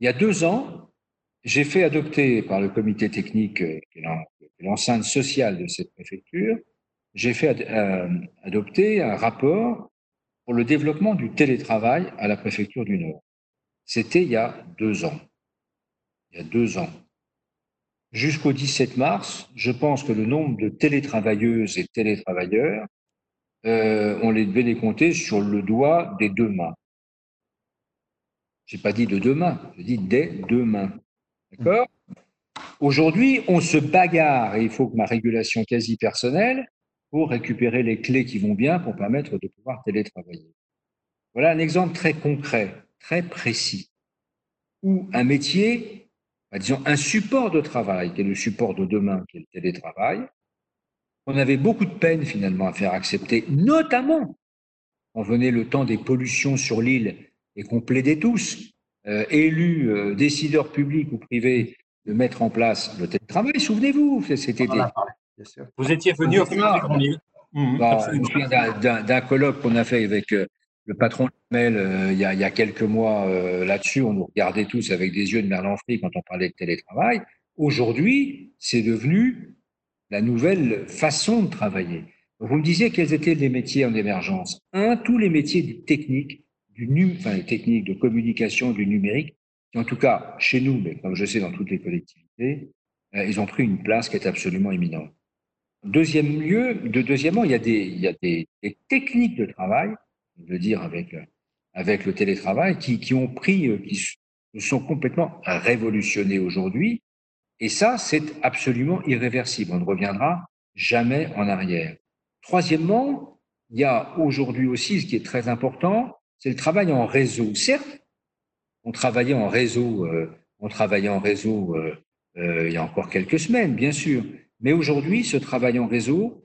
Il y a deux ans, j'ai fait adopter par le comité technique, l'enceinte sociale de cette préfecture, j'ai fait adopter un rapport pour le développement du télétravail à la préfecture du Nord. C'était il y a deux ans. Il y a deux ans. Jusqu'au 17 mars, je pense que le nombre de télétravailleuses et télétravailleurs, euh, on les devait les compter sur le doigt des deux mains. J'ai pas dit de j'ai dit des deux mains. D'accord? Aujourd'hui, on se bagarre et il faut que ma régulation quasi personnelle pour récupérer les clés qui vont bien pour permettre de pouvoir télétravailler. Voilà un exemple très concret, très précis, où un métier, bah, disons un support de travail, qui est le support de demain, qui est le télétravail, on avait beaucoup de peine finalement à faire accepter, notamment quand venait le temps des pollutions sur l'île et qu'on plaidait tous, euh, élus, euh, décideurs publics ou privés, de mettre en place le télétravail. Souvenez-vous, c'était des, vous étiez venu au mmh, bah, d'un colloque qu'on a fait avec euh, le patron de Mel euh, il, y a, quelques mois euh, là-dessus. On nous regardait tous avec des yeux de merlanfri quand on parlait de télétravail. Aujourd'hui, c'est devenu la nouvelle façon de travailler. Vous me disiez quels étaient les métiers en émergence. Un, tous les métiers techniques, du enfin les techniques de communication, du numérique, qui en tout cas chez nous, mais comme je sais dans toutes les collectivités, ils ont pris une place qui est absolument éminente. Deuxième lieu, de, deuxièmement, il y a, des, techniques de travail, je veux dire avec, avec le télétravail, qui, ont pris, qui sont complètement révolutionnés aujourd'hui. Et ça, c'est absolument irréversible. On ne reviendra jamais en arrière. Troisièmement, il y a aujourd'hui aussi, ce qui est très important, c'est le travail en réseau. Certes, on travaillait en réseau, euh, on travaillait en réseau euh, euh, il y a encore quelques semaines, bien sûr, Mais aujourd'hui, ce travail en réseau,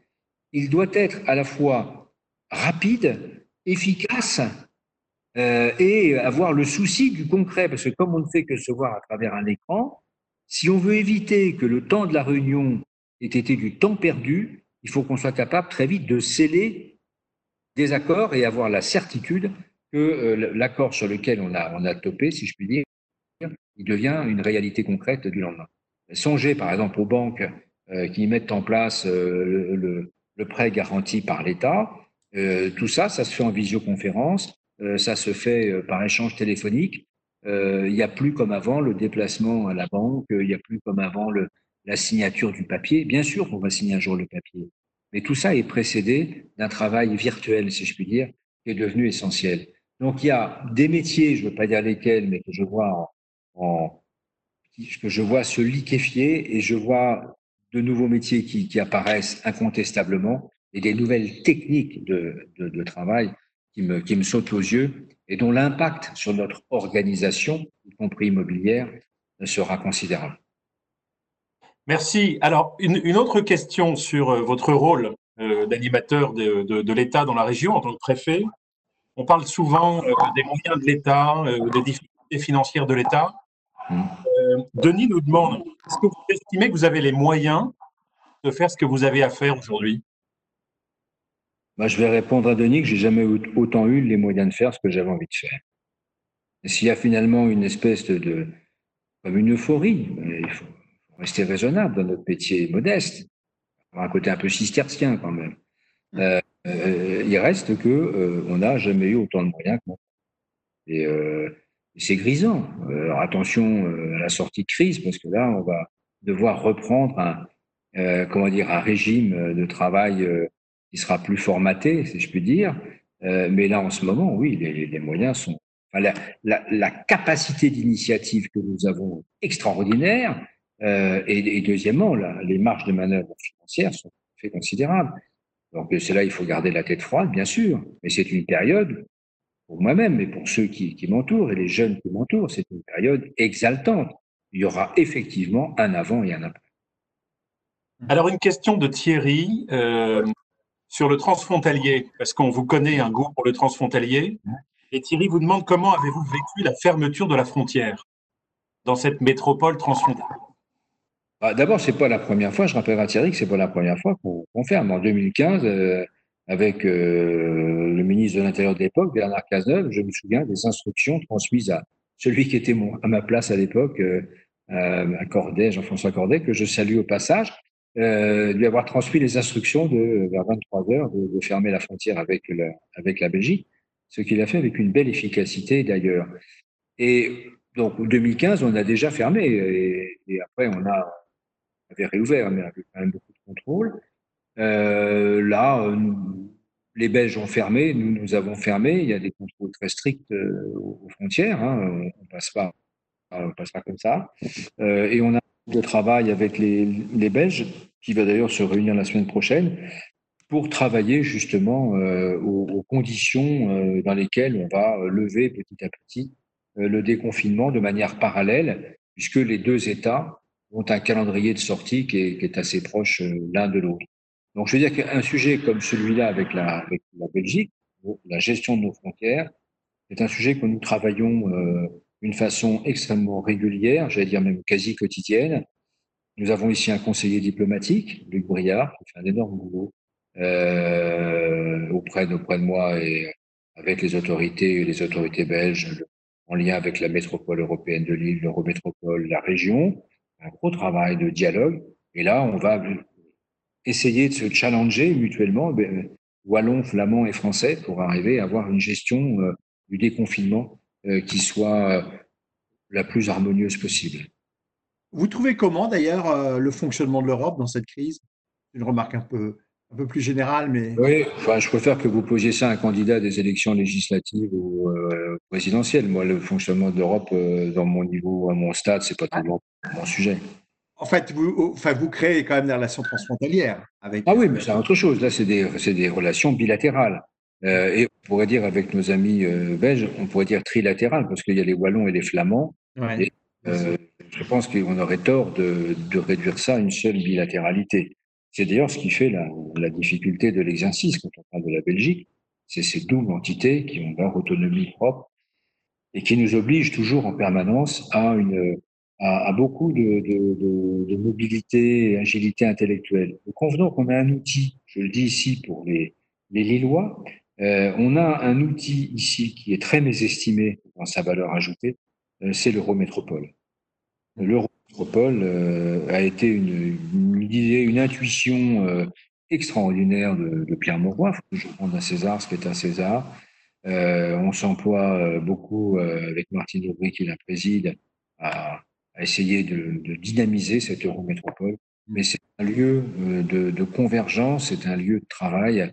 il doit être à la fois rapide, efficace et avoir le souci du concret. Parce que comme on ne fait que se voir à travers un écran, si on veut éviter que le temps de la réunion ait été du temps perdu, il faut qu'on soit capable très vite de sceller des accords et avoir la certitude que euh, l'accord sur lequel on a, on a topé, si je puis dire, il devient une réalité concrète du lendemain. Songez par exemple aux banques euh, qui mettent en place euh, le, prêt garanti par l'État. Tout ça, ça se fait en visioconférence, ça se fait par échange téléphonique. Il n'y a plus comme avant le déplacement à la banque, il n'y a plus comme avant la signature du papier. Bien sûr qu'on va signer un jour le papier, mais tout ça est précédé d'un travail virtuel, si je puis dire, qui est devenu essentiel. Donc il y a des métiers, je ne veux pas dire lesquels, mais que je vois que je vois se liquéfier et je vois de nouveaux métiers qui, apparaissent incontestablement et des nouvelles techniques de, travail qui me, qui me sautent aux yeux et dont l'impact sur notre organisation, y compris immobilière, sera considérable. Merci. Alors, une, une autre question sur euh, votre rôle euh, d'animateur de, de l'État dans la région en tant que préfet. On parle souvent euh, des moyens de l'État, euh, des difficultés financières de l'État. Mmh. Euh, Denis nous demande, est-ce que vous estimez que vous avez les moyens de faire ce que vous avez à faire aujourd'hui? Bah, Je vais répondre à Denis que j'ai jamais autant eu les moyens de faire ce que j'avais envie de faire. S'il y a finalement une espèce de, comme une euphorie, il faut rester raisonnable dans notre métier modeste, un côté un peu cistercien quand même. Euh, euh, il reste que euh, on n'a jamais eu autant de moyens que maintenant. Et, euh, c'est grisant. Alors attention à la sortie de crise, parce que là, on va devoir reprendre un, comment dire, un régime de travail qui sera plus formaté, si je puis dire. mais là, en ce moment, oui, les, moyens sont. La, capacité d'initiative que nous avons extraordinaire, euh, et, deuxièmement, la, les marges de manœuvre financières sont fait considérables. Donc c'est là, il faut garder la tête froide, bien sûr, mais c'est une période, pour moi-même, mais pour ceux qui, qui m'entourent et les jeunes qui m'entourent, c'est une période exaltante. Il y aura effectivement un avant et un après. Alors une question de Thierry euh, sur le transfrontalier, parce qu'on vous connaît un goût pour le transfrontalier. Et Thierry vous demande comment avez-vous vécu la fermeture de la frontière dans cette métropole transfrontalière? Bah, D'abord, c'est pas la première fois, je rappelle à Thierry que c'est pas la première fois qu'on ferme. En 2015, euh, avec euh, le ministre de l'Intérieur de l'époque, Bernard Cazeneuve, je me souviens des instructions transmises à celui qui était mon, à ma place à l'époque, euh, Corday, Jean-François Corday, que je salue au passage, euh, lui avoir transmis les instructions de vers 23 heures de, fermer la frontière avec, le, avec la Belgique, ce qu'il a fait avec une belle efficacité d'ailleurs. Et donc, en 2015, on a déjà fermé et après, on a avait réouvert, mais avec quand même beaucoup de contrôle. Euh, là, euh, les Belges ont fermé, nous, nous avons fermé. Il y a des contrôles très stricts euh, aux frontières. Hein. On passe pas, on passe pas comme ça. Euh, et on a de travail avec les, Belges, qui va d'ailleurs se réunir la semaine prochaine, pour travailler justement euh, aux, conditions euh, dans lesquelles on va lever petit à petit le déconfinement de manière parallèle, puisque les deux États ont un calendrier de sortie qui est, est assez proche euh, l'un de l'autre. Donc, je veux dire qu'un sujet comme celui-là avec la, Belgique, la gestion de nos frontières, c'est un sujet que nous travaillons euh, d'une façon extrêmement régulière, j'allais dire même quasi quotidienne. Nous avons ici un conseiller diplomatique, Luc Briard, qui fait un énorme boulot euh, auprès, de, auprès de moi et avec les autorités, les autorités belges, en lien avec la métropole européenne de Lille, l'Eurométropole, la région un gros travail de dialogue. Et là, on va essayer de se challenger mutuellement, ben, wallon, flamand et français, pour arriver à avoir une gestion euh, du déconfinement euh, qui soit euh, la plus harmonieuse possible. Vous trouvez comment d'ailleurs le fonctionnement de l'Europe dans cette crise? Une remarque un peu, un peu plus générale, mais. Oui, enfin, je préfère que vous posiez ça à un candidat des élections législatives ou euh, présidentielles. Moi, le fonctionnement de l'Europe, euh, dans mon niveau, à mon stade, c'est pas tellement mon sujet. En fait, vous, enfin, vous créez quand même des relations transfrontalières avec. Ah oui, mais c'est autre chose. Là, c'est des, des relations bilatérales. Euh, et on pourrait dire avec nos amis belges, on pourrait dire trilatérales, parce qu'il y a les Wallons et les Flamands. Ouais. Et, je pense qu'on aurait tort de, réduire ça à une seule bilatéralité. C'est d'ailleurs ce qui fait la, difficulté de l'exercice quand on parle de la Belgique. C'est ces doubles entités qui ont leur autonomie propre et qui nous obligent toujours en permanence à, beaucoup de, mobilité et agilité intellectuelle. convenons qu'on a un outil, je le dis ici pour les, les Lillois, euh, on a un outil ici qui est très mésestimé dans sa valeur ajoutée, euh, c'est l'Eurométropole. L'Eurométropole euh, a été une, une, une intuition extraordinaire de, Pierre Mauroy. Faut toujours rendre à César ce qui est à César. on s'emploie beaucoup avec Martine Aubry qui la préside à, essayer de, dynamiser cette Eurométropole. Mais c'est un lieu de convergence, c'est un lieu de travail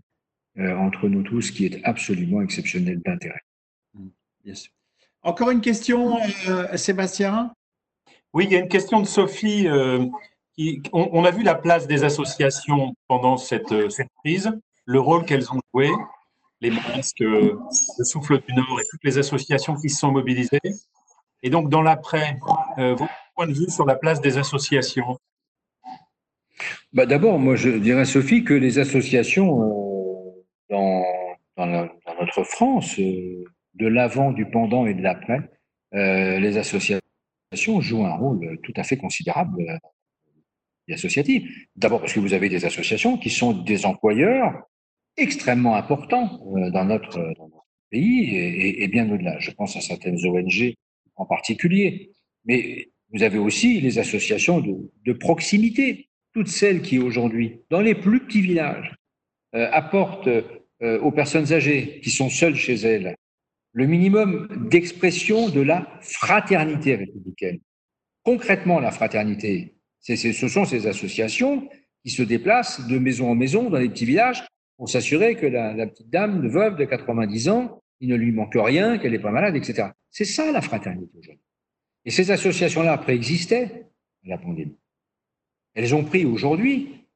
euh, entre nous tous qui est absolument exceptionnel d'intérêt. Mmh, Encore une question, euh, Sébastien? Oui, il y a une question de Sophie. Euh, on, a vu la place des associations pendant cette, crise, le rôle qu'elles ont joué, les masques, le souffle du Nord et toutes les associations qui se sont mobilisées. Et donc, dans l'après, votre point de vue sur la place des associations? Bah D'abord, moi, je dirais, Sophie, que les associations dans, notre France, euh, de l'avant, du pendant et de l'après, euh, les associations jouent un rôle tout à fait considérable et euh, associatif. D'abord parce que vous avez des associations qui sont des employeurs extrêmement importants dans notre, dans notre pays et, et, bien au-delà. Je pense à certaines ONG en particulier. Mais vous avez aussi les associations de, proximité, toutes celles qui aujourd'hui, dans les plus petits villages, euh, apportent euh, aux personnes âgées qui sont seules chez elles le minimum d'expression de la fraternité républicaine. Concrètement, la fraternité, ce sont ces associations qui se déplacent de maison en maison dans les petits villages pour s'assurer que la, petite dame, de veuve de 90 ans, il ne lui manque rien, qu'elle n'est pas malade, etc. C'est ça la fraternité aujourd'hui. Et ces associations-là préexistaient à la pandémie. Elles ont pris aujourd'hui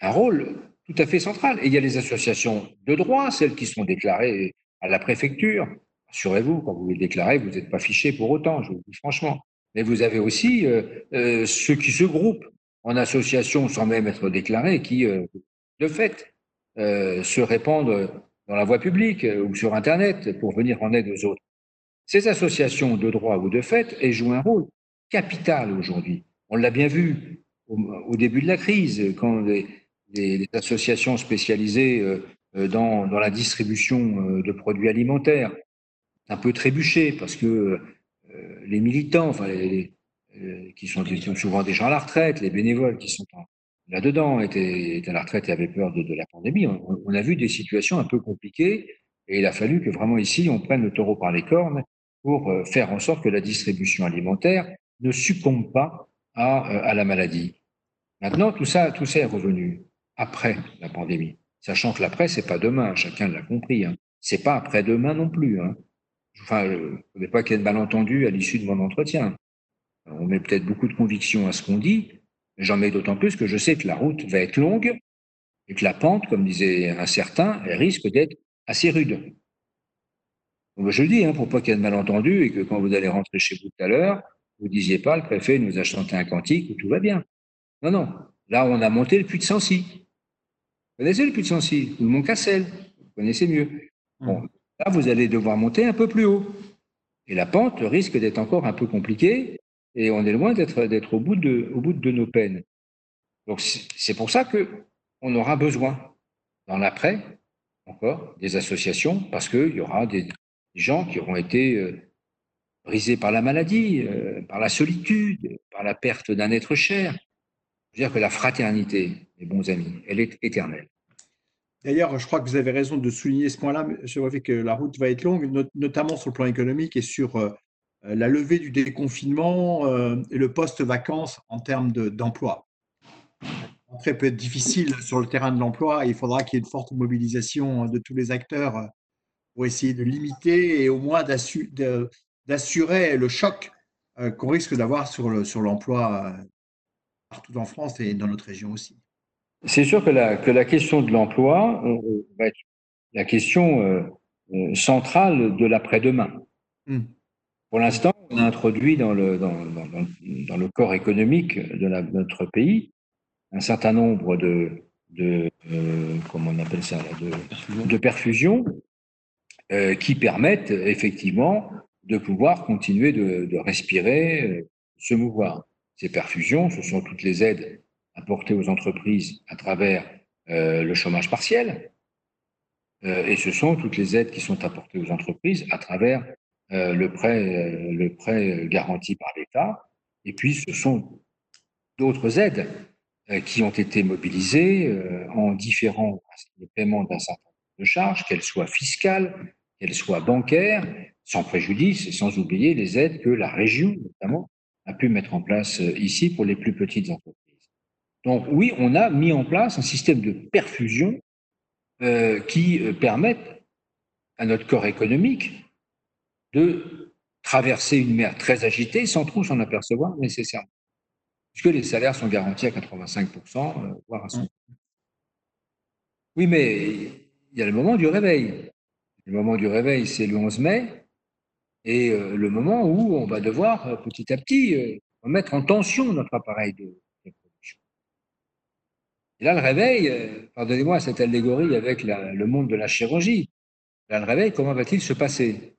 un rôle tout à fait centrale. Et il y a les associations de droit, celles qui sont déclarées à la préfecture. Assurez-vous, quand vous les déclarez, vous n'êtes pas fiché pour autant, je vous dis franchement. Mais vous avez aussi euh, euh, ceux qui se groupent en association sans même être déclarés, qui, euh, de fait, se répandent dans la voie publique ou sur Internet pour venir en aide aux autres. Ces associations de droit ou de fait, elles jouent un rôle capital aujourd'hui. On l'a bien vu au, début de la crise, quand les, des, associations spécialisées dans, dans, la distribution euh, de produits alimentaires. Un peu trébuché parce que les militants, enfin, qui, sont, souvent des gens à la retraite, les bénévoles qui sont là-dedans étaient, à la retraite et avaient peur de, la pandémie. On, a vu des situations un peu compliquées et il a fallu que vraiment ici, on prenne le taureau par les cornes pour faire en sorte que la distribution alimentaire ne succombe pas à, à la maladie. Maintenant, tout ça, tout ça est revenu après la pandémie. Sachant que l'après, c'est pas demain, chacun l'a compris. Hein. C'est pas après-demain non plus. Hein. Enfin, je ne voudrais pas qu'il y ait de malentendus à l'issue de mon entretien. On met peut-être beaucoup de conviction à ce qu'on dit, mais j'en mets d'autant plus que je sais que la route va être longue et que la pente, comme disait un certain, elle risque d'être assez rude. Je le dis, hein, pour pas qu'il y ait de malentendus et que quand vous allez rentrer chez vous tout à l'heure, vous disiez pas, le préfet nous a chanté un cantique tout va bien. Non, non. Là, on a monté le puits de Sancy connaissez le puits de Sancy, ou le Mont Cassel, vous connaissez mieux. Bon, là, vous allez devoir monter un peu plus haut. Et la pente risque d'être encore un peu compliquée, et on est loin d'être, d'être au, bout de, au bout de nos peines. Donc, c'est pour ça qu'on aura besoin, dans l'après, encore, des associations, parce qu'il y aura des gens qui auront été euh, brisés par la maladie, euh, par la solitude, par la perte d'un être cher. Je veux dire que la fraternité, bons amis, elle est éternelle. D'ailleurs, je crois que vous avez raison de souligner ce point-là. Je vois que la route va être longue, notamment sur le plan économique et sur euh, la levée du déconfinement euh, et le post-vacances en termes d'emploi. L'entrée peut être difficile sur le terrain de l'emploi. Il faudra qu'il y ait une forte mobilisation de tous les acteurs euh, pour essayer de limiter et au moins d'assurer le choc qu'on risque d'avoir sur l'emploi partout en France et dans notre région aussi. C'est sûr que la, que la question de l'emploi va être la question euh, euh, centrale de l'après-demain. Hmm. Pour l'instant, on a introduit dans le, dans, dans, le corps économique de, notre pays un certain nombre de, de euh, comment on appelle ça, de, de perfusions euh, qui permettent effectivement de pouvoir continuer de, de respirer, euh, se mouvoir. Ces perfusions, ce sont toutes les aides apportées aux entreprises à travers euh, le chômage partiel, euh, et ce sont toutes les aides qui sont apportées aux entreprises à travers euh, le prêt, le prêt garanti par l'État. Et puis, ce sont d'autres aides qui ont été mobilisées en différents paiements d'un certain nombre de charges, qu'elles soient fiscales, qu'elles soient bancaires, sans préjudice et sans oublier les aides que la région, notamment, a pu mettre en place ici pour les plus petites entreprises. Donc oui, on a mis en place un système de perfusion euh, qui euh, permettent à notre corps économique de traverser une mer très agitée sans trop s'en apercevoir nécessairement, puisque les salaires sont garantis à 85%, euh, voire à 100%. Oui, mais il y a le moment du réveil. Le moment du réveil, c'est le 11 mai, et le moment où on va devoir petit à petit mettre en tension notre appareil de, et là, le réveil, euh, pardonnez-moi cette allégorie avec le monde de la chirurgie. Là, le réveil, comment va-t-il se passer?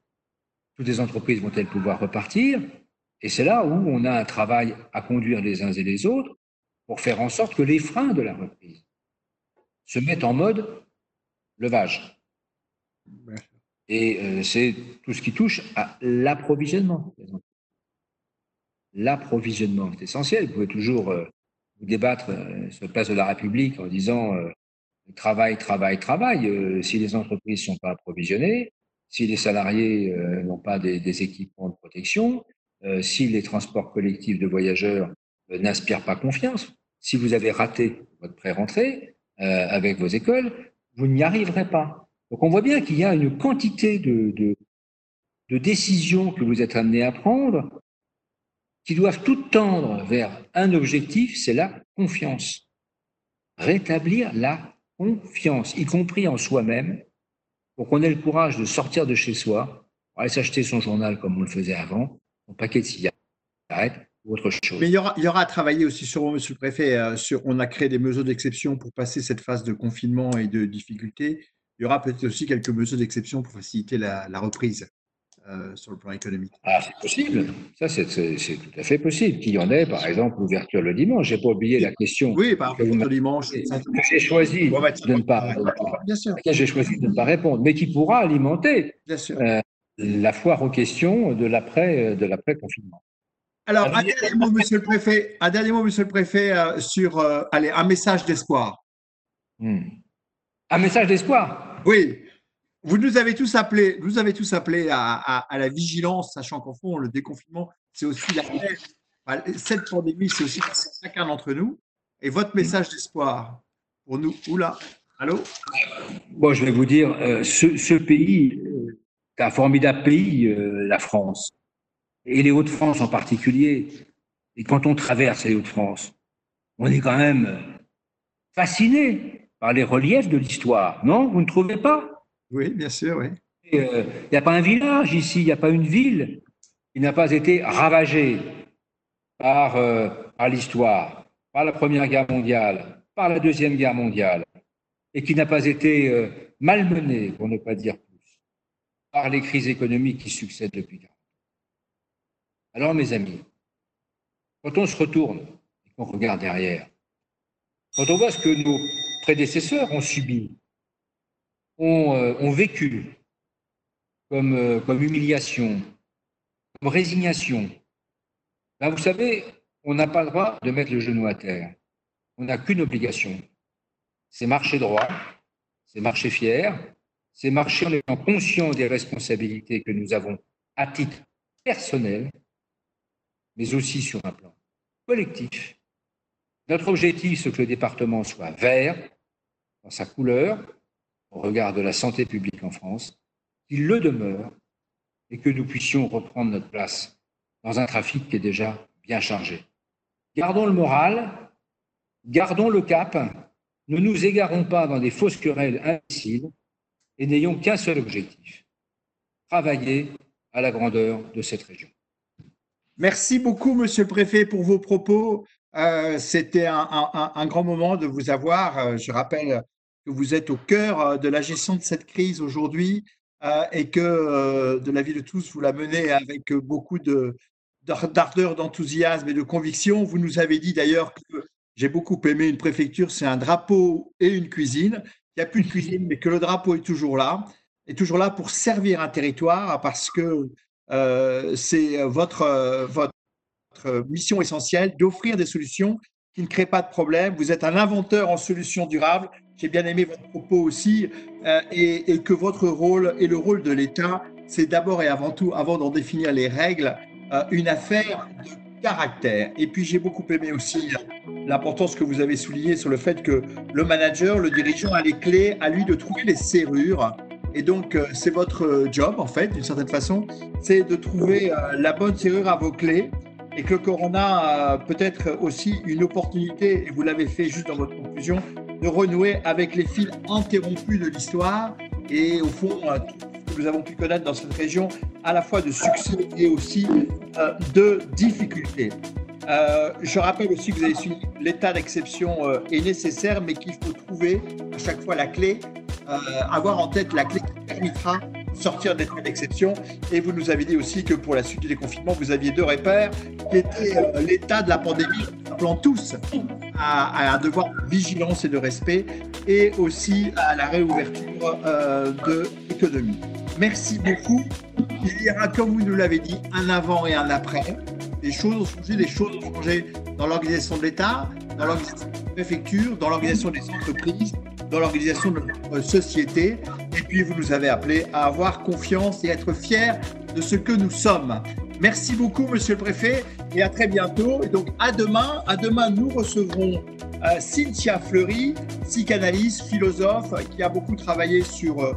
Toutes les entreprises vont-elles pouvoir repartir? Et c'est là où on a un travail à conduire les uns et les autres pour faire en sorte que les freins de la reprise se mettent en mode levage. Et euh, c'est tout ce qui touche à l'approvisionnement. L'approvisionnement est essentiel. Vous pouvez toujours euh, débattre euh, sur la place de la République en disant euh, travail, travail, travail. Euh, si les entreprises ne sont pas approvisionnées, si les salariés n'ont pas des, équipements de protection, si les transports collectifs de voyageurs n'inspirent pas confiance, si vous avez raté votre pré-rentrée avec vos écoles, vous n'y arriverez pas. Donc on voit bien qu'il y a une quantité de, de décisions que vous êtes amenés à prendre qui doivent toutes tendre vers un objectif, c'est la confiance. Rétablir la confiance, y compris en soi-même, pour qu'on ait le courage de sortir de chez soi, pour aller s'acheter son journal comme on le faisait avant, son paquet de cigarettes ou autre chose. Mais il y aura, à travailler aussi sur, monsieur le préfet, euh, sur, on a créé des mesures d'exception pour passer cette phase de confinement et de difficulté. Il y aura peut-être aussi quelques mesures d'exception pour faciliter la reprise. Euh, sur le plan économique Ah, c'est possible. Ça, c'est tout à fait possible. Qu'il y en ait, par exemple, l'ouverture le dimanche. Je n'ai pas oublié la question. Oui, par exemple, le dimanche. j'ai choisi de ne pas, bien sûr. j'ai choisi de ne pas répondre, mais qui pourra alimenter bien sûr. Euh, la foire aux questions de l'après de l'après confinement. Alors, un dernier mot, Monsieur le Préfet. Un dernier mot, Monsieur le Préfet, euh, sur allez, un message d'espoir. Hmm. Un message d'espoir? Oui. Vous nous avez tous appelés, vous avez tous appelé à, la vigilance, sachant qu'en fond, le déconfinement, c'est aussi la cette pandémie, c'est aussi chacun d'entre nous. Et votre message d'espoir pour nous, oula, allô? Bon, je vais vous dire, euh, ce, pays euh, est un formidable pays, euh, la France, et les Hauts-de-France en particulier. Et quand on traverse les Hauts-de-France, on est quand même fasciné par les reliefs de l'histoire, non Vous ne trouvez pas? Oui, bien sûr, oui. Il n'y a pas un village ici, il n'y a pas une ville qui n'a pas été ravagée par, euh, par l'histoire, par la Première Guerre mondiale, par la Deuxième Guerre mondiale, et qui n'a pas été euh, malmenée, pour ne pas dire plus, par les crises économiques qui succèdent depuis 40 Alors, mes amis, quand on se retourne et qu'on regarde derrière, quand on voit ce que nos prédécesseurs ont subi, euh, ont, vécu comme, euh, comme humiliation, comme résignation, ben, vous savez, on n'a pas le droit de mettre le genou à terre. On n'a qu'une obligation. C'est marcher droit, c'est marcher fier, c'est marcher en étant conscient des responsabilités que nous avons à titre personnel, mais aussi sur un plan collectif. Notre objectif, c'est que le département soit vert dans sa couleur, au regard de la santé publique en France, qu'il le demeure et que nous puissions reprendre notre place dans un trafic qui est déjà bien chargé. Gardons le moral, gardons le cap, ne nous égarons pas dans des fausses querelles imbéciles et n'ayons qu'un seul objectif, travailler à la grandeur de cette région. Merci beaucoup, Monsieur le Préfet, pour vos propos. Euh, c'était un, grand moment de vous avoir. Euh, je rappelle que vous êtes au cœur euh, de la gestion de cette crise aujourd'hui et que de la vie de tous, vous la menez avec beaucoup d'ardeur, d'enthousiasme et de conviction. Vous nous avez dit d'ailleurs que j'ai beaucoup aimé une préfecture, c'est un drapeau et une cuisine. Il n'y a plus de cuisine, mais que le drapeau est toujours là, est toujours là pour servir un territoire parce que c'est votre, votre mission essentielle d'offrir des solutions qui ne créent pas de problème. Vous êtes un inventeur en solutions durables. J'ai bien aimé votre propos aussi, euh, et, que votre rôle et le rôle de l'État, c'est d'abord et avant tout, avant d'en définir les règles, euh, une affaire de caractère. Et puis j'ai beaucoup aimé aussi l'importance que vous avez soulignée sur le fait que le manager, le dirigeant a les clés, à lui de trouver les serrures. Et donc, euh, c'est votre job, en fait, d'une certaine façon, c'est de trouver la bonne serrure à vos clés et que le corona a peut-être aussi une opportunité, et vous l'avez fait juste dans votre conclusion, de renouer avec les fils interrompus de l'histoire et au fond, euh, tout ce que nous avons pu connaître dans cette région, à la fois de succès et aussi euh, de difficultés. Euh, je rappelle aussi que vous avez suivi l'état d'exception est nécessaire, mais qu'il faut trouver à chaque fois la clé, avoir en tête la clé qui permettra sortir d'état d'exception. Et vous nous avez dit aussi que pour la suite du déconfinement, vous aviez deux repères, qui étaient euh, l'état de la pandémie, appelant tous à, un devoir de vigilance et de respect, et aussi à la réouverture euh, de l'économie. Merci beaucoup. Il y aura, comme vous nous l'avez dit, un avant et un après. Des choses ont changé, des choses ont changé dans l'organisation de l'État, dans l'organisation des préfectures, dans l'organisation des entreprises, dans l'organisation de notre société. Et puis, vous nous avez appelé à avoir confiance et être fiers de ce que nous sommes. Merci beaucoup, monsieur le préfet, et à très bientôt. Et donc, à demain. À demain, nous recevrons euh, Cynthia Fleury, psychanalyste, philosophe, qui a beaucoup travaillé sur euh,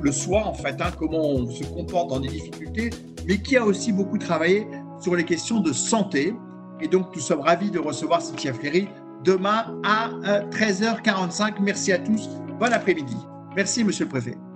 le, soi, en fait, hein, comment on se comporte dans des difficultés, mais qui a aussi beaucoup travaillé sur les questions de santé. Et donc, nous sommes ravis de recevoir Cynthia Fleury demain à 13h45. Euh, Merci à tous. Bon après-midi. Merci, monsieur le préfet.